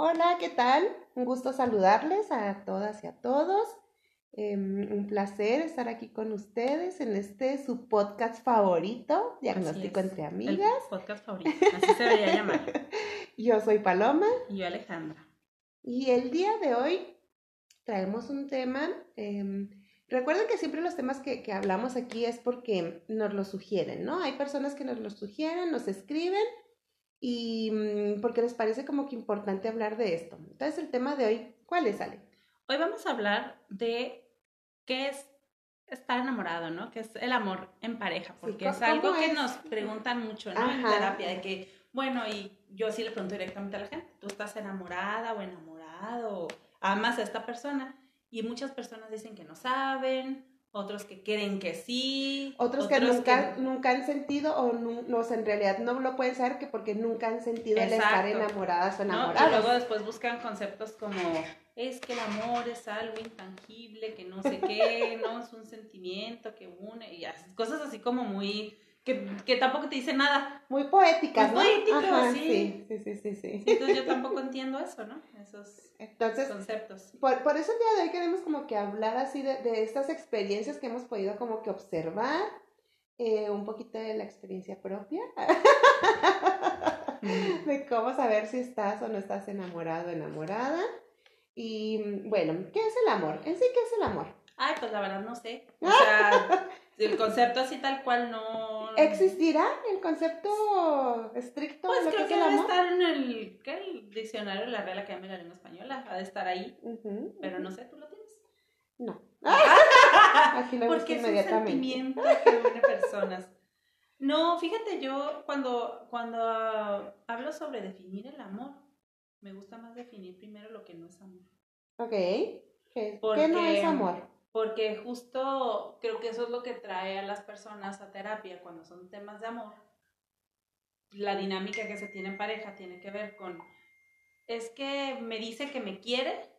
Hola, ¿qué tal? Un gusto saludarles a todas y a todos. Em, un placer estar aquí con ustedes en este su podcast favorito, Diagnóstico entre Amigas. El podcast favorito, así se debería llamar. Yo soy Paloma. Y yo Alejandra. Y el día de hoy traemos un tema. Em, recuerden que siempre los temas que, que hablamos aquí es porque nos lo sugieren, ¿no? Hay personas que nos lo sugieren, nos escriben y mm, porque les parece como que importante hablar de esto. Entonces, el tema de hoy, ¿cuál es, Ale? Hoy vamos a hablar de qué es estar enamorado, ¿no? Que es el amor en pareja, porque es algo que nos preguntan mucho, ¿no? En terapia, de que, bueno, y yo sí le pregunto directamente a la gente, ¿tú estás enamorada o enamorado? Amas a esta persona? Y muchas personas dicen que no saben, otros que creen que sí. Otros, que, nunca, nunca han sentido o no, en realidad no lo pueden saber que porque nunca han sentido el estar enamoradas o enamoradas. Y luego después buscan conceptos como es que el amor es algo intangible, que no sé qué, no es un sentimiento que une y cosas así como muy que, tampoco te dice nada. Muy poéticas, Muy poético, sí. Sí, sí, sí, sí, Entonces yo tampoco entiendo eso, ¿no? Esos Entonces, conceptos. Por, por eso el día de hoy queremos como que hablar así de, de estas experiencias que hemos podido como que observar, eh, un poquito de la experiencia propia, de cómo saber si estás o no estás enamorado enamorada. Y bueno, ¿qué es el amor? En sí, ¿qué es el amor? Ay, pues la verdad no sé. O sea, el concepto así tal cual no... ¿Existirá el concepto estricto pues de lo creo que, que, debe estar en el, ¿qué? el diccionario de la Real Academia de la Lengua Española, ha de estar ahí, pero no sé, ¿tú lo tienes? No. Aquí lo Porque es un sentimiento que une personas. No, fíjate, yo cuando, cuando hablo sobre definir el amor, me gusta más definir primero lo que no es amor. Ok. ¿Qué, ¿Qué no es amor? Porque justo creo que eso es lo que trae a las personas a terapia cuando son temas de amor. La dinámica que se tiene en pareja tiene que ver con, es que me dice que me quiere,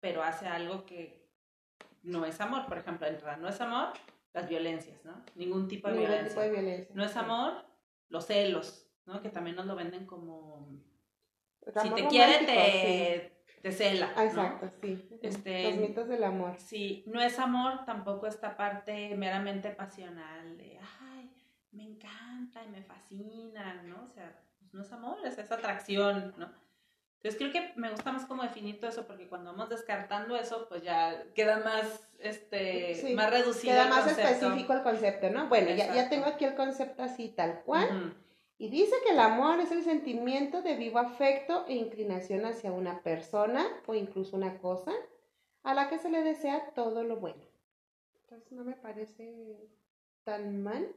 pero hace algo que no es amor. Por ejemplo, entra, no es amor, las violencias, ¿no? Ningún tipo de, violencia. Tipo de violencia. No es amor, los celos, ¿no? Que también nos lo venden como... si te quiere, te, te cela. Exacto, sí. Este, Los mitos del amor. Sí, no es amor tampoco esta parte meramente pasional de, ay, me encanta y me fascina, ¿no? O sea, pues no es amor, es esa atracción, ¿no? Entonces creo que me gusta más como definir todo eso porque cuando vamos descartando eso, pues ya queda más, este, más reducido. Queda más específico el concepto, ¿no? Bueno, ya, ya, tengo aquí el concepto así tal cual. Y dice que el amor es el sentimiento de vivo afecto e inclinación hacia una persona o incluso una cosa a la que se le desea todo lo bueno. Entonces no me parece tan mal.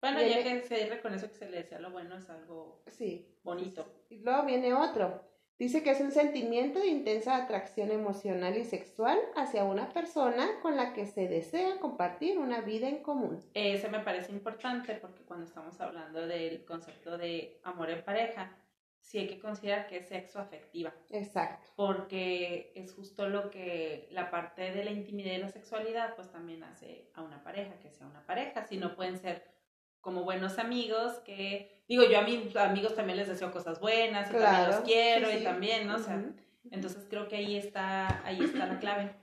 Bueno, ya que se reconoce que se le desea lo bueno es algo sí. bonito. Y luego viene otro. Dice que es un sentimiento de intensa atracción emocional y sexual hacia una persona con la que se desea compartir una vida en común. Ese me parece importante porque cuando estamos hablando del concepto de amor en pareja, sí hay que considerar que es sexo afectiva. Exacto. Porque es justo lo que la parte de la intimidad y la sexualidad pues también hace a una pareja, que sea una pareja, si no pueden ser como buenos amigos que digo, yo a mis amigos también les deseo cosas buenas y también los quiero y también, ¿no? O sea, entonces creo que ahí está, ahí está la clave.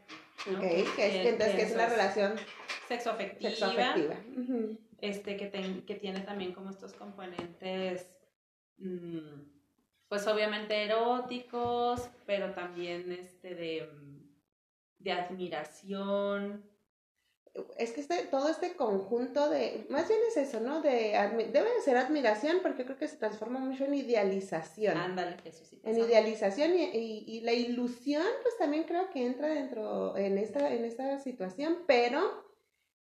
Ok, que es, entonces que es una relación sexoafectiva, sexoafectiva. este, que, que tiene también como estos componentes, mm, pues obviamente eróticos, pero también este de, de admiración, es que este, todo este conjunto de, más bien es eso, ¿no? De, debe de ser admiración porque creo que se transforma mucho en idealización. Ándale, eso sí. En idealización y, y, la ilusión, pues también creo que entra dentro, en esta, en esta situación, pero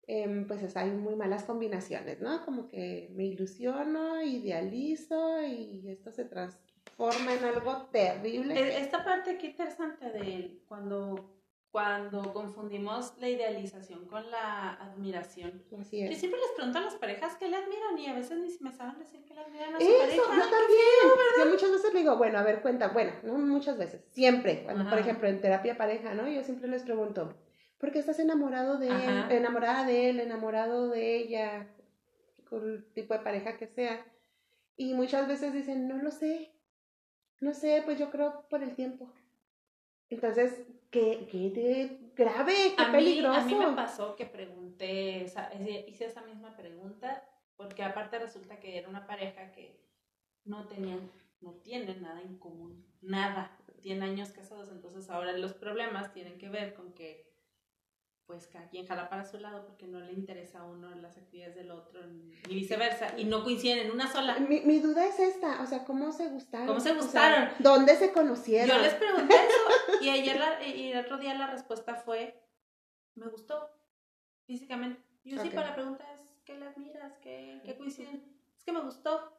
eh, pues hay muy malas combinaciones, ¿no? Como que me ilusiono, idealizo y esto se transforma en algo terrible. E, esta parte qué interesante de cuando cuando confundimos la idealización con la admiración. Así es. Yo siempre les pregunto a las parejas qué le admiran y a veces ni me saben decir qué le admiran a su Eso, pareja. yo también. yo muchas veces le digo, bueno, a ver, cuenta, bueno, no muchas veces, siempre, cuando, por ejemplo, en terapia pareja, ¿no? Yo siempre les pregunto, ¿por qué estás enamorado de él, enamorada de él, enamorado de ella, con el tipo de pareja que sea? Y muchas veces dicen, no lo sé. No sé, pues yo creo por el tiempo. Entonces, qué, qué grave, qué peligroso. a mí me pasó que pregunté, hice esa misma pregunta, porque aparte resulta que era una pareja que no tenían, no tienen nada en común, nada. Tienen años casados, entonces ahora los problemas tienen que ver con que pues cada quien jala para su lado porque no le interesa a uno las actividades del otro y viceversa y no coinciden en una sola. Mi, mi duda es esta, o sea, ¿cómo se gustaron? ¿Cómo se gustaron? ¿Dónde se conocieron? Yo les pregunté eso y ayer y el otro día la respuesta fue, me gustó físicamente. Yo sí, para la pregunta es, ¿qué le admiras? ¿Qué, qué coinciden? Es que me gustó.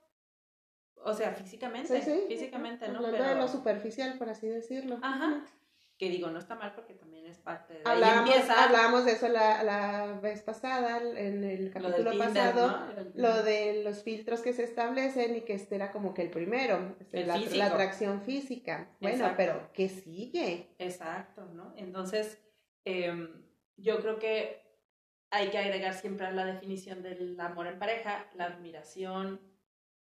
O sea, físicamente, sí, sí. físicamente, ¿no? Hablando de lo superficial, por así decirlo. Ajá que digo, no está mal porque también es parte de... Hablábamos, hablábamos de eso la, la, vez pasada, en el capítulo pasado, lo de los filtros que se establecen y que este era como que el primero, este, la, la, atracción física. Bueno, pero ¿qué sigue? Exacto, ¿no? Entonces, em, yo creo que hay que agregar siempre a la definición del amor en pareja la admiración,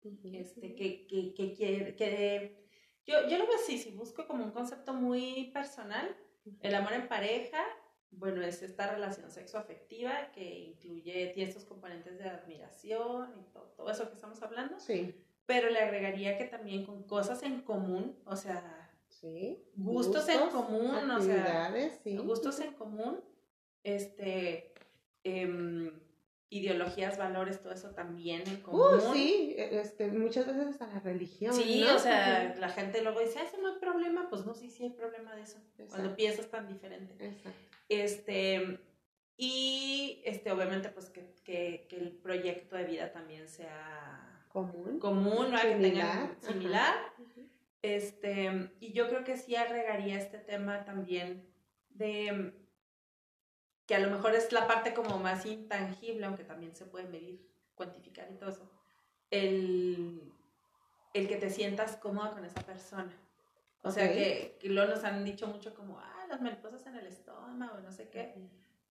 este, que, que, que, que, que yo, yo lo veo así, si busco como un concepto muy personal, el amor en pareja, bueno, es esta relación sexoafectiva que incluye, tiene estos componentes de admiración y todo, todo eso que estamos hablando. Sí. Pero le agregaría que también con cosas en común, o sea, sí. gustos, en común, o sea, sí. gustos en común, este, eh, ideologías, valores, todo eso también en común. Uh, sí, e, este, muchas veces hasta la religión. Sí, o sea, la gente luego dice, eso no hay problema, pues no, sí, sí hay problema de eso, cuando piensas tan diferente. Exacto. Este, y este, obviamente, pues que, que, que el proyecto de vida también sea común, común ¿no? que tengan similar. Este, y yo creo que sí agregaría este tema también de que a lo mejor es la parte como más intangible, aunque también se puede medir, cuantificar y todo eso, el, el que te sientas cómoda con esa persona. O sea, que, que, luego nos han dicho mucho como, ah, las mariposas en el estómago, no sé qué,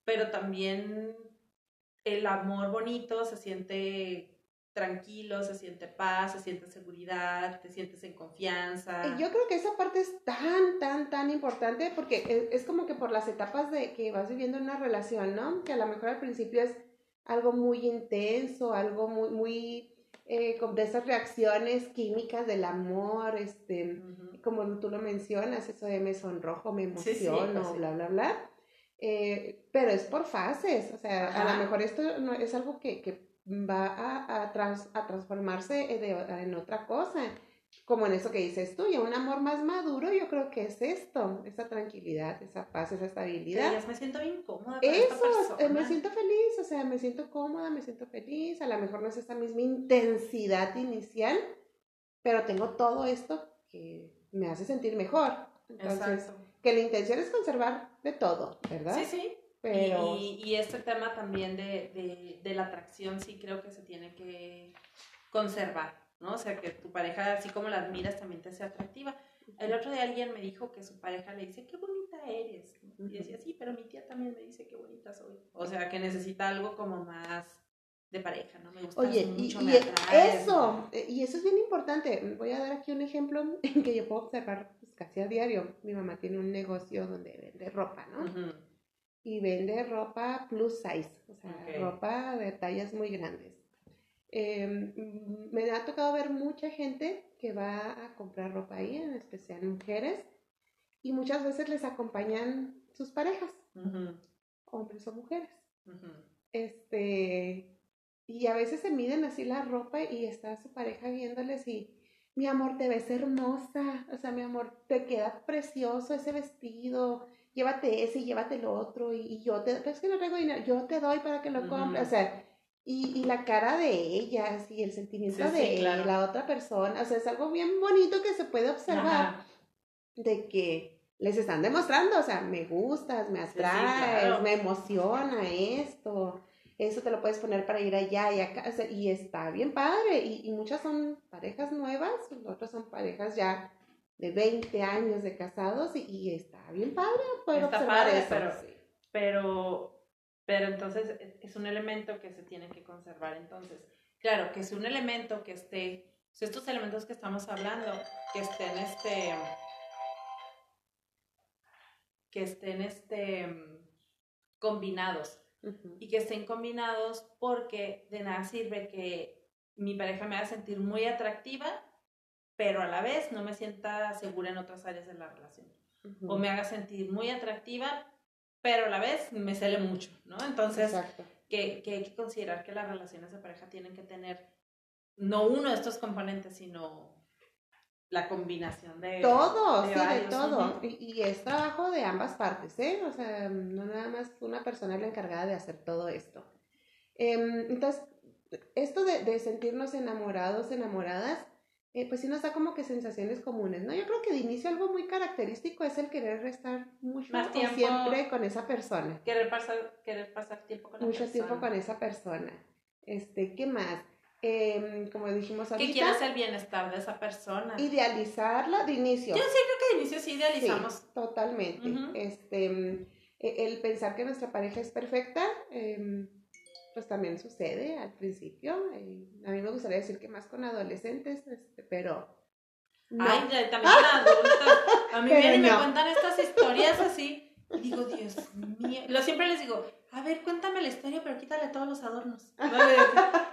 pero también el amor bonito se siente tranquilo, se siente paz, se siente seguridad, te sientes en confianza. Yo creo que esa parte es tan, tan, tan importante porque es, como que por las etapas de que vas viviendo una relación, ¿no? Que a lo mejor al principio es algo muy intenso, algo muy, muy, eh, de esas reacciones químicas del amor, este, como tú lo mencionas, eso de me sonrojo, me emociono, pues bla, bla, bla. Eh, pero es por fases, o sea, a lo mejor esto no, es algo que, que va a, a, trans, a transformarse en otra cosa, como en eso que dices tú, y un amor más maduro yo creo que es esto, esa tranquilidad, esa paz, esa estabilidad. me siento bien cómoda. Eso, eh, me siento feliz, o sea, me siento cómoda, me siento feliz, a lo mejor no es esta misma intensidad inicial, pero tengo todo esto que me hace sentir mejor. Entonces, que la intención es conservar de todo, ¿verdad? Sí, sí. Y, y, este tema también de, de, de, la atracción sí creo que se tiene que conservar, ¿no? O sea, que tu pareja, así como la admiras, también te sea atractiva. El otro día alguien me dijo que su pareja le dice, qué bonita eres. Y decía, sí, pero mi tía también me dice, qué bonita soy. O sea, que necesita algo como más de pareja, ¿no? Me gusta Oye, mucho, y, me eso, eh, y eso es bien importante. Voy a dar aquí un ejemplo que yo puedo observar pues, casi a diario. Mi mamá tiene un negocio donde vende ropa, ¿no? Y vende ropa plus size, o sea, ropa de tallas muy grandes. Em, me ha tocado ver mucha gente que va a comprar ropa ahí, en especial mujeres, y muchas veces les acompañan sus parejas, hombres o mujeres. Este, y a veces se miden así la ropa y está su pareja viéndoles y, mi amor, te ves hermosa, o sea, mi amor, te queda precioso ese vestido, llévate ese y llévate el otro, y, yo te, es que no dinero, yo te doy para que lo compres, o sea, y, y, la cara de ellas y el sentimiento de la otra persona, o sea, es algo bien bonito que se puede observar de que les están demostrando, o sea, me gustas, me atraes, me emociona esto, eso te lo puedes poner para ir allá y acá, y está bien padre, y, y muchas son parejas nuevas, otras son parejas ya de 20 años de casados y, está bien padre poder está padre, Pero, pero, pero entonces es un elemento que se tiene que conservar. Entonces, claro, que es un elemento que esté estos elementos que estamos hablando, que estén este, que estén este, combinados y que estén combinados porque de nada sirve que mi pareja me haga sentir muy atractiva, pero a la vez no me sienta segura en otras áreas de la relación. O me haga sentir muy atractiva, pero a la vez me cele mucho, ¿no? Entonces, que, que hay que considerar que las relaciones de pareja tienen que tener no uno de estos componentes, sino la combinación de todo, sí, de todo. y, es trabajo de ambas partes, ¿eh? O sea, no nada más una persona es la encargada de hacer todo esto. Em, entonces, esto de, de, sentirnos enamorados, enamoradas, eh, pues sí nos da como que sensaciones comunes, ¿no? Yo creo que de inicio algo muy característico es el querer estar mucho Más tiempo, siempre con esa persona. Querer pasar, querer pasar tiempo con Mucho tiempo con esa persona. Este, ¿qué más? Em, como dijimos ahorita. Que quieras el bienestar de esa persona. Idealizarla de inicio. Yo sí creo que de inicio sí idealizamos. totalmente. este, e, el pensar que nuestra pareja es perfecta, em, pues también sucede al principio. Eh, a mí me gustaría decir que más con adolescentes, este, pero... Ay, también con adultos. A mí vienen y me cuentan estas historias así. Y digo, Dios mío. Lo siempre les digo, a ver, cuéntame la historia, pero quítale todos los adornos.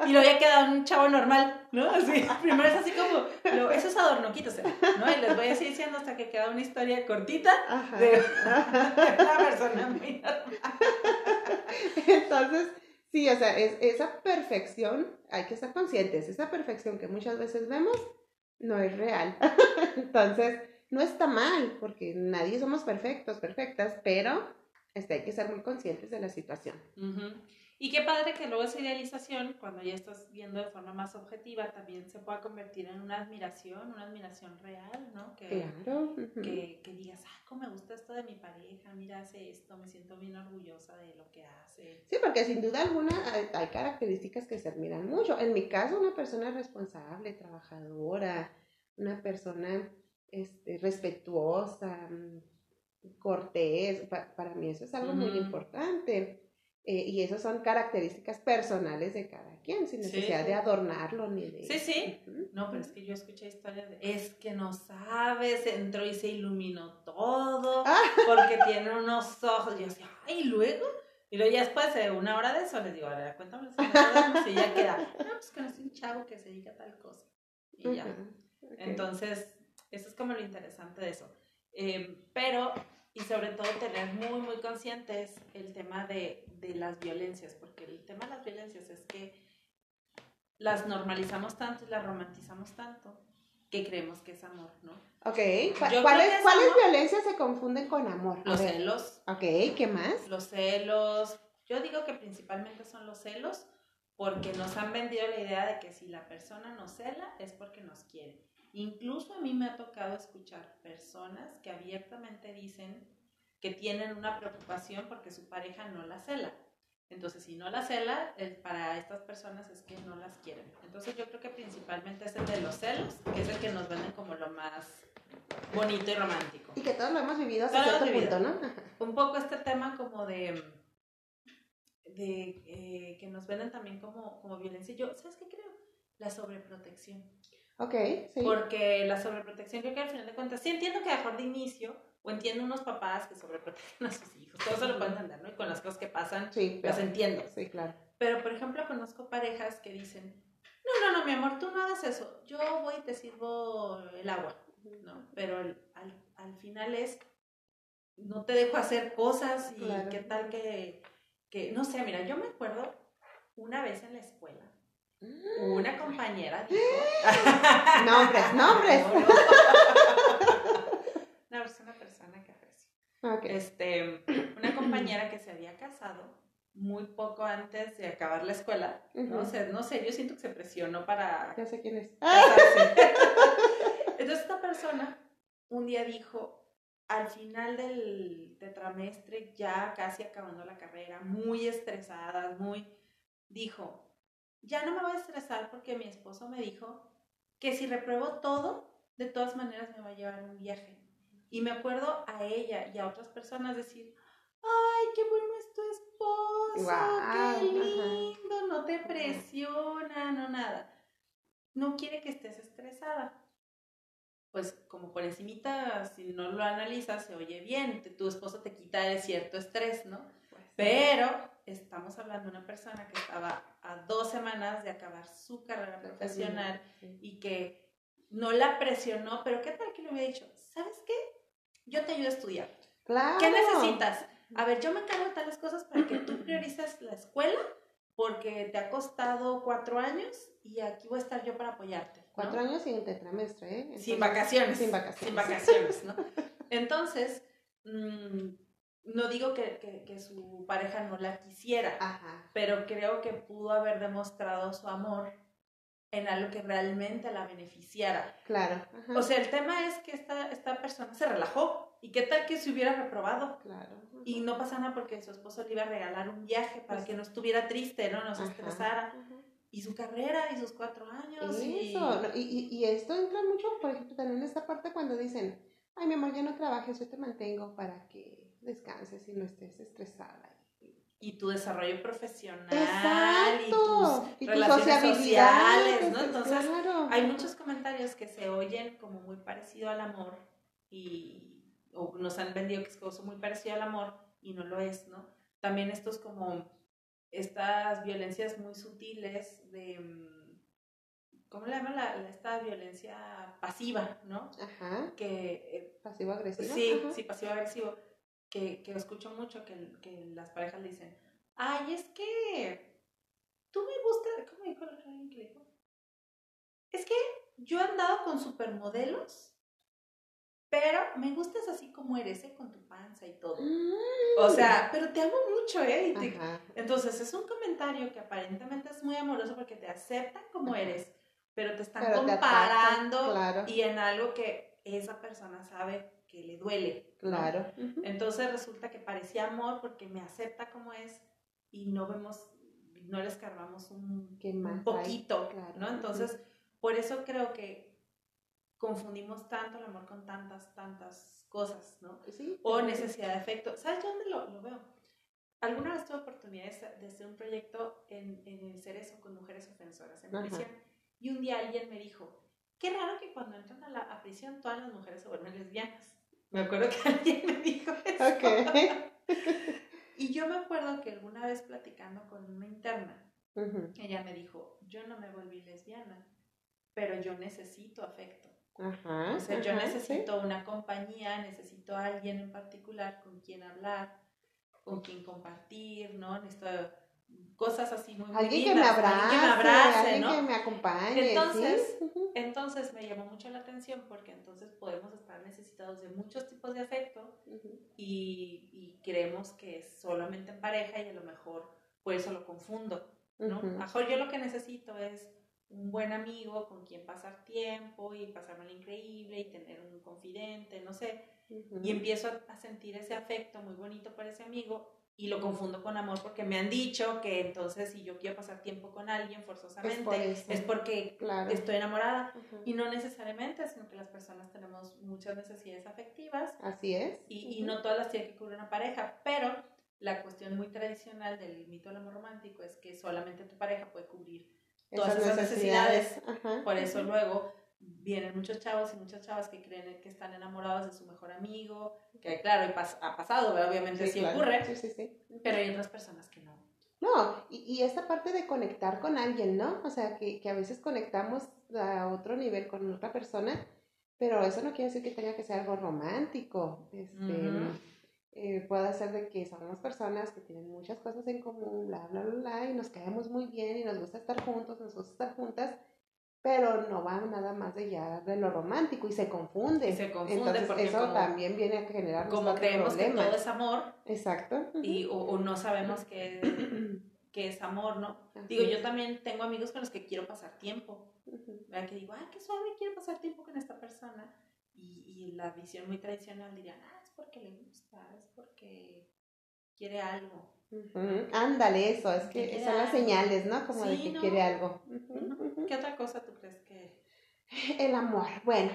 Y lo había quedado un chavo normal, ¿no? Así, primero es así como, lo, eso es adorno, quítase, ¿no? Y les voy así diciendo hasta que queda una historia cortita de una persona muy normal. Entonces, sí, o sea, es, esa perfección, hay que estar conscientes, esa perfección que muchas veces vemos no es real. Entonces, no está mal, porque nadie somos perfectos, perfectas, pero este, hay que ser muy conscientes de la situación. Y qué padre que luego esa idealización, cuando ya estás viendo de forma más objetiva, también se pueda convertir en una admiración, una admiración real, ¿no? Que, claro. que, que, digas, ah, cómo me gusta esto de mi pareja, mira, hace esto, me siento bien orgullosa de lo que hace. Sí, porque sin duda alguna hay, hay características que se admiran mucho. En mi caso, una persona responsable, trabajadora, una persona este, respetuosa, cortés, para mí eso es algo muy importante. Eh, y esas son características personales de cada quien, sin necesidad de adornarlo ni de... Sí, sí. No, pero es que yo escuché historias de, es que no sabes, entró y se iluminó todo, ah. porque tiene unos ojos. Y yo decía, ay, luego? Y luego ya después de una hora de eso les digo, a ver, cuéntame y ya queda, no, pues conocí un chavo que se dedica a tal cosa. Y ya. Entonces, eso es como lo interesante de eso. Em, pero, y sobre todo tener muy, muy conscientes el tema de, de las violencias, porque el tema de las violencias es que las normalizamos tanto y las romantizamos tanto que creemos que es amor, ¿no? Ok, ¿cuáles, ¿cuáles violencias se confunden con amor? Los celos. Ok, ¿qué más? Los celos. Yo digo que principalmente son los celos porque nos han vendido la idea de que si la persona nos cela es porque nos quiere. Incluso a mí me ha tocado escuchar personas que abiertamente dicen que tienen una preocupación porque su pareja no la cela. Entonces, si no la cela, para estas personas es que no las quieren. Entonces, yo creo que principalmente es el de los celos, que es el que nos venden como lo más bonito y romántico. Y que todos lo hemos vivido hasta cierto punto, ¿no? Un poco este tema como de, de eh, que nos venden también como, como violencia. Yo, ¿sabes qué creo? La sobreprotección. Ok, sí. Porque la sobreprotección creo que al final de cuentas, sí entiendo que a mejor de inicio, o entiendo unos papás que sobreprotegen a sus hijos, todo eso lo puedo entender, ¿no? Y con las cosas que pasan, sí, las entiendo. Sí, claro. Pero, por ejemplo, conozco parejas que dicen, no, no, no, mi amor, tú no hagas eso, yo voy y te sirvo el agua, ¿no? Pero al, al final es, no te dejo hacer cosas y qué tal que, que, no sé, mira, yo me acuerdo una vez en la escuela, una compañera dijo. nombres, nombres. No, es una persona que aprecio. Este, una compañera que se había casado muy poco antes de acabar la escuela. no, sé, no sé, yo siento que se presionó para. Ya sé quién es. Entonces, esta persona un día dijo: al final del tetramestre, ya casi acabando la carrera, muy estresada, muy. Dijo: ya no me voy a estresar porque mi esposo me dijo que si repruebo todo, de todas maneras me va a llevar un viaje. Y me acuerdo a ella y a otras personas decir, ay, qué bueno es tu esposo, qué lindo, no te presiona, no nada. no quiere que estés estresada. Pues como por encimita, si no lo analizas, se oye bien, tu esposo te quita de cierto estrés, ¿no? Pero estamos hablando de una persona que estaba a dos semanas de acabar su carrera profesional y que no la presionó, pero ¿qué tal que le hubiera dicho? ¿Sabes qué? Yo te ayudo a estudiar. Claro. ¿Qué necesitas? A ver, yo me encargo de tales cosas para que tú priorices la escuela porque te ha costado cuatro años y aquí voy a estar yo para apoyarte. Cuatro años sin tetramestre, ¿eh? sin vacaciones. Sin vacaciones. Sin vacaciones, ¿no? Entonces, mm, no digo que, que, su pareja no la quisiera, pero creo que pudo haber demostrado su amor en algo que realmente la beneficiara. Claro. O sea, el tema es que esta, esta persona se relajó. ¿Y qué tal que se hubiera reprobado? Claro. Y no pasa nada porque su esposo le iba a regalar un viaje para pues que no estuviera triste, ¿no? No se estresara. Y su carrera y sus cuatro años. Eso. Y... Y, y, esto entra mucho, por ejemplo, también en esta parte cuando dicen, ay, mi amor, ya no trabajes, yo te mantengo para que descanses y no estés estresada y tu desarrollo profesional y tus relaciones sociales, ¿no? Entonces, hay muchos comentarios que se oyen como muy parecido al amor y o nos han vendido que es cosa muy parecido al amor y no lo es, ¿no? También estos como estas violencias muy sutiles de mm, ¿cómo le llaman la, esta violencia pasiva, ¿no? Ajá. Que eh, pasivo agresivo. Sí, sí, pasivo agresivo que, que escucho mucho que, que, las parejas dicen, ay, es que tú me gustas, ¿cómo dijo la que Es que yo he andado con supermodelos, pero me gustas así como eres, ¿eh? con tu panza y todo. O sea, mm. pero te amo mucho, ¿eh? entonces es un comentario que aparentemente es muy amoroso porque te aceptan como eres, pero te están comparando y en algo que esa persona sabe que le duele. Claro. Entonces resulta que parecía amor porque me acepta como es y no vemos, no le escarbamos un, un poquito, ¿no? Entonces, por eso creo que confundimos tanto el amor con tantas, tantas cosas, ¿no? Sí, o necesidad de afecto. ¿Sabes dónde lo, lo, veo? Alguna vez tuve oportunidad de hacer un proyecto en, en el Cerezo con mujeres ofensoras en prisión. Y un día alguien me dijo, qué raro que cuando entran a la a prisión todas las mujeres se vuelven lesbianas. Me acuerdo que alguien me dijo eso. y yo me acuerdo que alguna vez platicando con una interna, ella me dijo, yo no me volví lesbiana, pero yo necesito afecto. o sea, yo necesito una compañía, necesito a alguien en particular con quien hablar, con quien compartir, ¿no? Necesito cosas así muy, alguien que me abrace, que me abrace, alguien que me acompañe. Entonces, entonces me llamó mucho la atención porque entonces podemos estar necesitados de muchos tipos de afecto y, y, creemos que es solamente en pareja y a lo mejor por eso lo confundo, ¿no? A lo mejor yo lo que necesito es un buen amigo con quien pasar tiempo y pasarme lo increíble y tener un confidente, no sé, y empiezo a sentir ese afecto muy bonito por ese amigo y lo confundo con amor porque me han dicho que entonces si yo quiero pasar tiempo con alguien forzosamente es, porque estoy enamorada. Y no necesariamente, sino que las personas tenemos muchas necesidades afectivas. Así es. Y, y no todas las tiene que cubrir una pareja, pero la cuestión muy tradicional del mito del amor romántico es que solamente tu pareja puede cubrir todas esas necesidades. Por eso luego vienen muchos chavos y muchas chavas que creen que están enamorados de su mejor amigo, que claro, ha pasado, obviamente sí, ocurre, sí, sí, pero hay otras personas que no. No, y, y, esta parte de conectar con alguien, ¿no? O sea, que, que, a veces conectamos a otro nivel con otra persona, pero eso no quiere decir que tenga que ser algo romántico. Este, eh, puede ser de que somos personas que tienen muchas cosas en común, bla, bla, bla, bla, y nos caemos muy bien y nos gusta estar juntos, nos gusta estar juntas, pero no va nada más de ya de lo romántico y se confunde. Se confunde Entonces, porque eso también viene a generar como creemos que todo es amor. Exacto. Y o, no sabemos que, que es amor, ¿no? digo, yo también tengo amigos con los que quiero pasar tiempo. ¿verdad? Que digo, ay, qué suave, quiero pasar tiempo con esta persona. Y, y la visión muy tradicional diría, ah, es porque le gusta, es porque quiere algo. Ándale, eso, es que son las señales, ¿no? Como de que quiere algo. ¿Qué otra cosa tú crees que...? El amor. Bueno,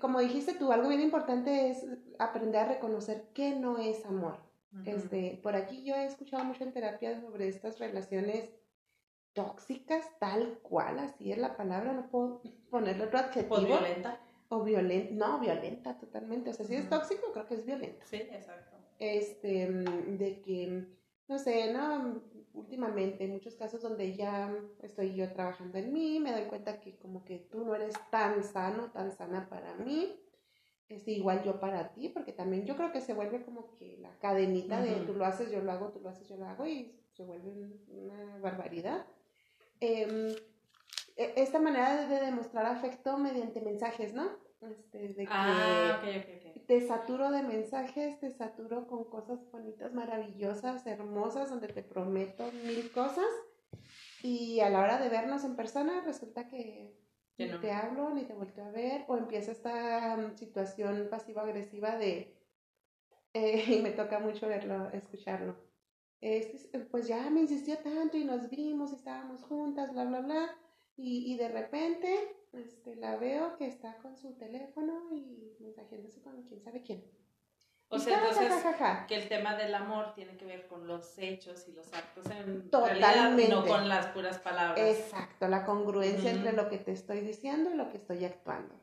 como dijiste tú, algo bien importante es aprender a reconocer qué no es amor. este, por aquí yo he escuchado mucho en terapia sobre estas relaciones tóxicas, tal cual, así es la palabra, no puedo ponerle otro adjetivo. O violenta. O violenta, no, violenta totalmente. O sea, si es tóxico, creo que es violenta. Sí, exacto. Este, de que, no sé, ¿no? Últimamente, en muchos casos donde ya estoy yo trabajando en mí, me doy cuenta que como que tú no eres tan sano, tan sana para mí, es igual yo para ti, porque también yo creo que se vuelve como que la cadenita de tú lo haces, yo lo hago, tú lo haces, yo lo hago, y se vuelve una barbaridad. Em, e, esta manera de demostrar afecto mediante mensajes, ¿no? Este, de que ah, te saturo de mensajes, te saturo con cosas bonitas, maravillosas, hermosas, donde te prometo mil cosas. Y a la hora de vernos en persona resulta que ni te hablo, ni te vuelto a ver, o empieza esta mm, situación pasivo-agresiva de, eh, y me toca mucho verlo, escucharlo. Este, pues ya me insistió tanto y nos vimos y estábamos juntas, bla, bla, bla, y, y de repente este, la veo que está con su teléfono y mensajeándose con quién sabe quién. O sea, entonces, que el tema del amor tiene que ver con los hechos y los actos en Totalmente. no con las puras palabras. Exacto, la congruencia entre lo que te estoy diciendo y lo que estoy actuando.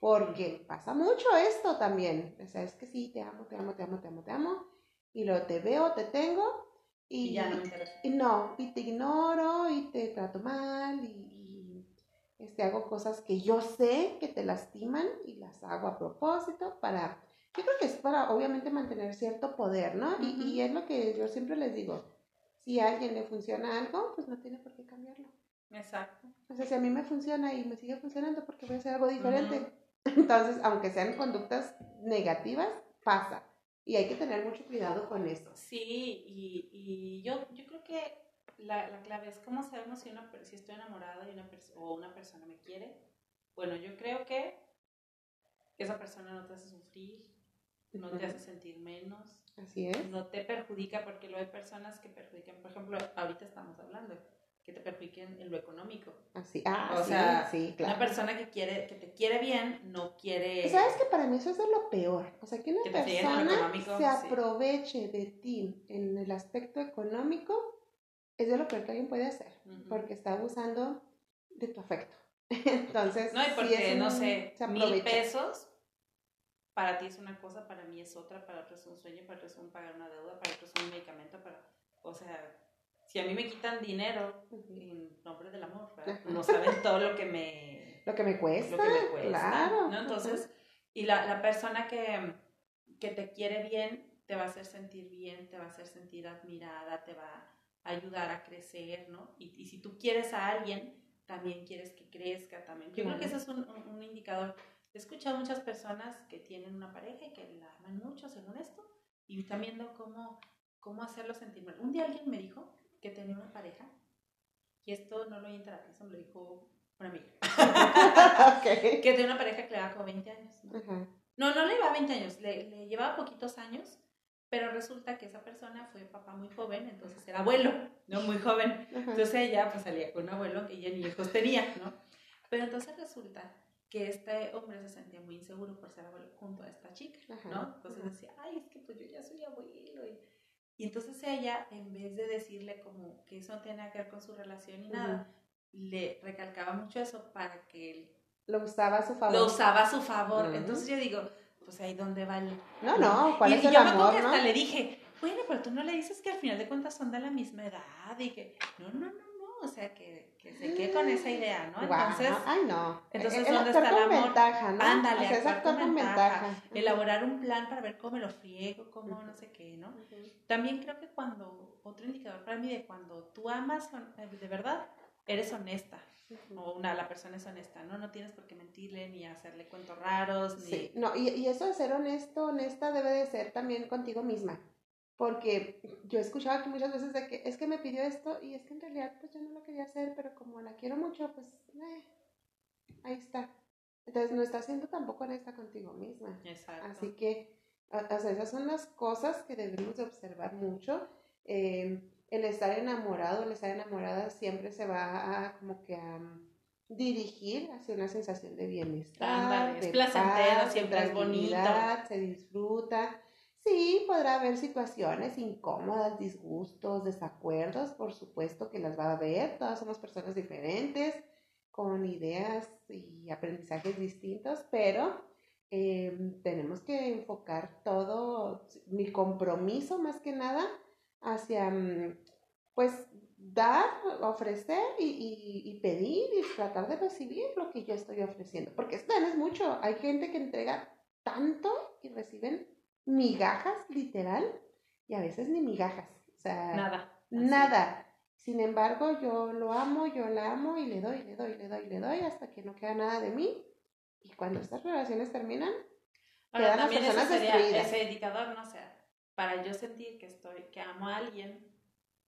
Porque pasa mucho esto también. O sea, es que sí, te amo, te amo, te amo, te amo, te amo. Y luego te veo, te tengo. Y, ya no me interesa. Y no, y te ignoro y te trato mal y, este, hago cosas que yo sé que te lastiman y las hago a propósito para yo creo que es para obviamente mantener cierto poder, ¿no? y, y, es lo que yo siempre les digo, si a alguien le funciona algo, pues no tiene por qué cambiarlo. Exacto. O sea, si a mí me funciona y me sigue funcionando, porque voy a hacer algo diferente. Entonces, aunque sean conductas negativas, pasa. Y hay que tener mucho cuidado con eso. Sí, y, y yo, yo creo que la, la, clave es cómo sabemos si, una, si estoy enamorada de una o una persona me quiere. Bueno, yo creo que esa persona no te hace sufrir, no te hace sentir menos. Así es. No te perjudica porque lo hay personas que perjudican, por ejemplo, ahorita estamos hablando, que te perjudiquen en lo económico. Así, ah, o sea, sí, claro. una persona que quiere, que te quiere bien, no quiere. ¿Sabes que para mí eso es lo peor? O sea, que una persona se aproveche de ti en el aspecto económico es de lo peor que alguien puede hacer, porque está abusando de tu afecto. Entonces, no, y porque, no sé, mil pesos para ti es una cosa, para mí es otra, para otros es un sueño, para otros es un pagar una deuda, para otros es un medicamento, para, o sea, si a mí me quitan dinero en nombre del amor, no saben todo lo que me... lo que me cuesta. Lo que me cuesta, claro. ¿no? Entonces, y la, la persona que, que te quiere bien te va a hacer sentir bien, te va a hacer sentir admirada, te va a ayudar a crecer, ¿no? Y, y si tú quieres a alguien, también quieres que crezca también. Yo creo que ese es un, un indicador He escuchado muchas personas que tienen una pareja y que la aman mucho según esto y están viendo cómo, cómo hacerlo sentir mal. Un día alguien me dijo que tenía una pareja y esto no lo oí en terapia, eso me lo dijo una amiga. Que tenía una pareja que le daba como 20 años. ¿no? no, le llevaba 20 años, le, le, llevaba poquitos años, pero resulta que esa persona fue papá muy joven, entonces era abuelo, ¿no? Muy joven. Entonces ella pues salía con un abuelo que ella ni hijos tenía, ¿no? Pero entonces resulta que este hombre se sentía muy inseguro por ser abuelo junto a esta chica, ¿no? Entonces decía, ay, es que pues yo ya soy abuelo. Y, y, entonces ella, en vez de decirle como que eso no tiene que ver con su relación y nada, le recalcaba mucho eso para que él... Lo usaba a su favor. Lo usaba a su favor. Entonces yo digo, pues ahí dónde vale. No, no, ¿cuál y, es y el yo amor, me acuerdo que hasta le dije, bueno, pero tú no le dices que al final de cuentas son de la misma edad y que, no, no, no, no, o sea que que se quede con esa idea, ¿no? Entonces, ay no. Entonces, ¿dónde está el amor? Ventaja, ¿no? Ándale, o sea, con ventaja. Elaborar un plan para ver cómo me lo friego, cómo no sé qué, ¿no? También creo que cuando, otro indicador para mí de cuando tú amas de verdad, eres honesta. O una, la persona es honesta, ¿no? No tienes por qué mentirle ni hacerle cuentos raros. Ni... Sí, no, y, y eso de ser honesto, honesta, debe de ser también contigo misma porque yo he escuchado aquí muchas veces de que es que me pidió esto y es que en realidad pues yo no lo quería hacer, pero como la quiero mucho, pues eh, ahí está. Entonces no está siendo tampoco honesta contigo misma. Exacto. Así que, o sea, esas son las cosas que debemos de observar mucho. Eh, el estar enamorado, el estar enamorada siempre se va a como que a dirigir hacia una sensación de bienestar, es placentera, siempre es bonita, se disfruta. Sí, podrá haber situaciones incómodas, disgustos, desacuerdos, por supuesto que las va a haber, todas somos personas diferentes, con ideas y aprendizajes distintos, pero em, tenemos que enfocar todo, mi compromiso más que nada, hacia, mm, pues, dar, ofrecer y, y, pedir y tratar de recibir lo que yo estoy ofreciendo, porque esto es mucho, hay gente que entrega tanto y reciben migajas, literal, y a veces ni migajas. O sea, nada. Nada. Sin embargo, yo lo amo, yo la amo y le doy, le doy, le doy, le doy hasta que no queda nada de mí. Y cuando estas relaciones terminan, quedan las personas ese Ese indicador, no sé, para yo sentir que estoy, que amo a alguien,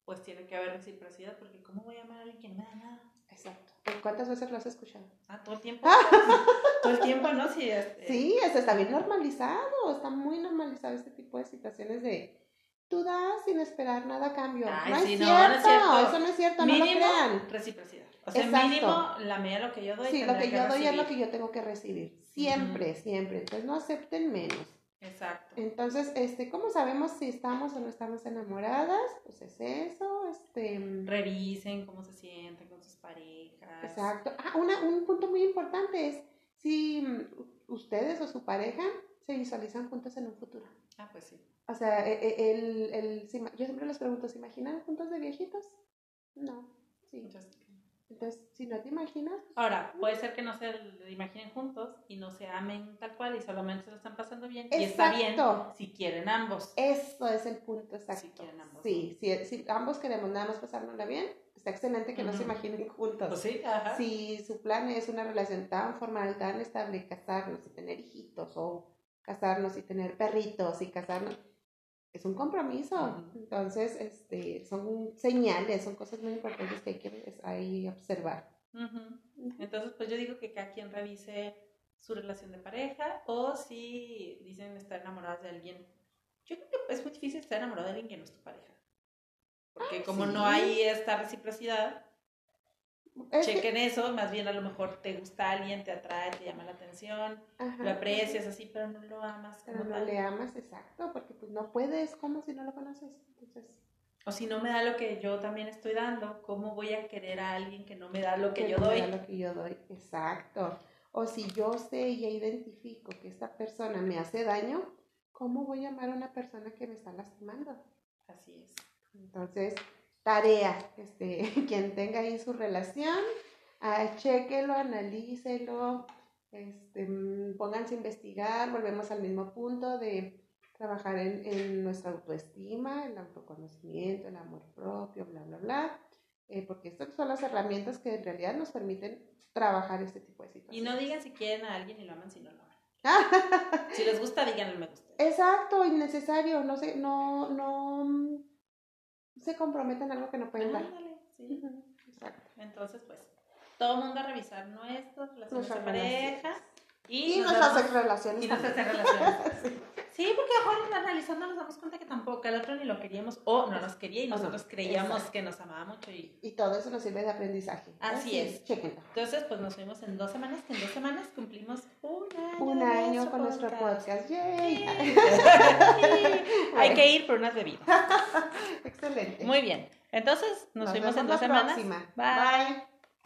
pues tiene que haber reciprocidad, porque ¿cómo voy a amar a alguien que no me da nada? Exacto. ¿Cuántas veces lo has escuchado? Ah, todo el tiempo. todo el tiempo, ¿no? Sí, este... sí, eso está bien normalizado, está muy normalizado este tipo de situaciones de tú das sin esperar nada a cambio. no, es cierto, no, es cierto, eso no es cierto, mínimo, no lo crean. reciprocidad. O sea, mínimo, la medida de lo que yo doy. Sí, lo que, yo doy es lo que yo tengo que recibir. Siempre, siempre. Entonces no acepten menos. Exacto. Entonces, este, ¿cómo sabemos si estamos o no estamos enamoradas? Pues es eso, este... Revisen cómo se sienten con sus parejas. Exacto. Ah, una, un punto muy importante es si mm, ustedes o su pareja se visualizan juntos en un futuro. Ah, pues sí. O sea, e, e, el, el, yo siempre les pregunto, ¿se imaginan juntos de viejitos? No, sí. Entonces, si no te imaginas. Pues, Ahora, puede ser que no se imaginen juntos y no se amen tal cual y solamente se lo están pasando bien. Y está bien si quieren ambos. Eso es el punto exacto. Si quieren ambos. Sí, si, ambos queremos nada más pasárnosla bien, está excelente que no se imaginen juntos. Pues sí, ajá. Si su plan es una relación tan formal, tan estable, casarnos y tener hijitos o casarnos y tener perritos y casarnos es un compromiso. Entonces, este, son señales, son cosas muy importantes que hay que ahí observar. Entonces, pues yo digo que cada quien revise su relación de pareja o si dicen estar enamoradas de alguien. Yo creo que es muy difícil estar enamorado de alguien que no es tu pareja. Porque ah, como no hay esta reciprocidad, chequen eso, más bien a lo mejor te gusta alguien, te atrae, te llama la atención, lo aprecias así, pero no lo amas. Pero no le amas, exacto, porque pues no puedes como si no lo conoces. Entonces... O si no me da lo que yo también estoy dando, ¿cómo voy a querer a alguien que no me da lo que, yo doy? Me da lo que yo doy, exacto. O si yo sé y identifico que esta persona me hace daño, ¿cómo voy a amar a una persona que me está lastimando? Así es. Entonces, tarea, este, quien tenga ahí su relación, ah, chequelo, analícelo, este, mm, pónganse a investigar, volvemos al mismo punto de trabajar en, nuestra autoestima, el autoconocimiento, el amor propio, bla, bla, bla, eh, porque estas son las herramientas que en realidad nos permiten trabajar este tipo de situaciones. Y no digan si quieren a alguien y lo aman si no lo aman. si les gusta, digan el me gusta. Exacto, innecesario, no sé, no, no se comprometen a algo que no pueden dar. sí. Exacto. Entonces, pues, todo el mundo a revisar nuestras relaciones de pareja. Y, nuestras relaciones. Y nuestras relaciones. sí. Porque ahora analizando nos damos cuenta que tampoco el otro ni lo queríamos o no nos quería y nosotros creíamos que nos amaba mucho. Y... y todo eso nos sirve de aprendizaje. Así, es. Chequenlo. Entonces, pues nos vemos en dos semanas, que en dos semanas cumplimos un año. Un año con nuestro podcast. ¡Yay! Hay que ir por unas bebidas. Excelente. Muy bien. Entonces, nos, vemos en dos semanas. Bye.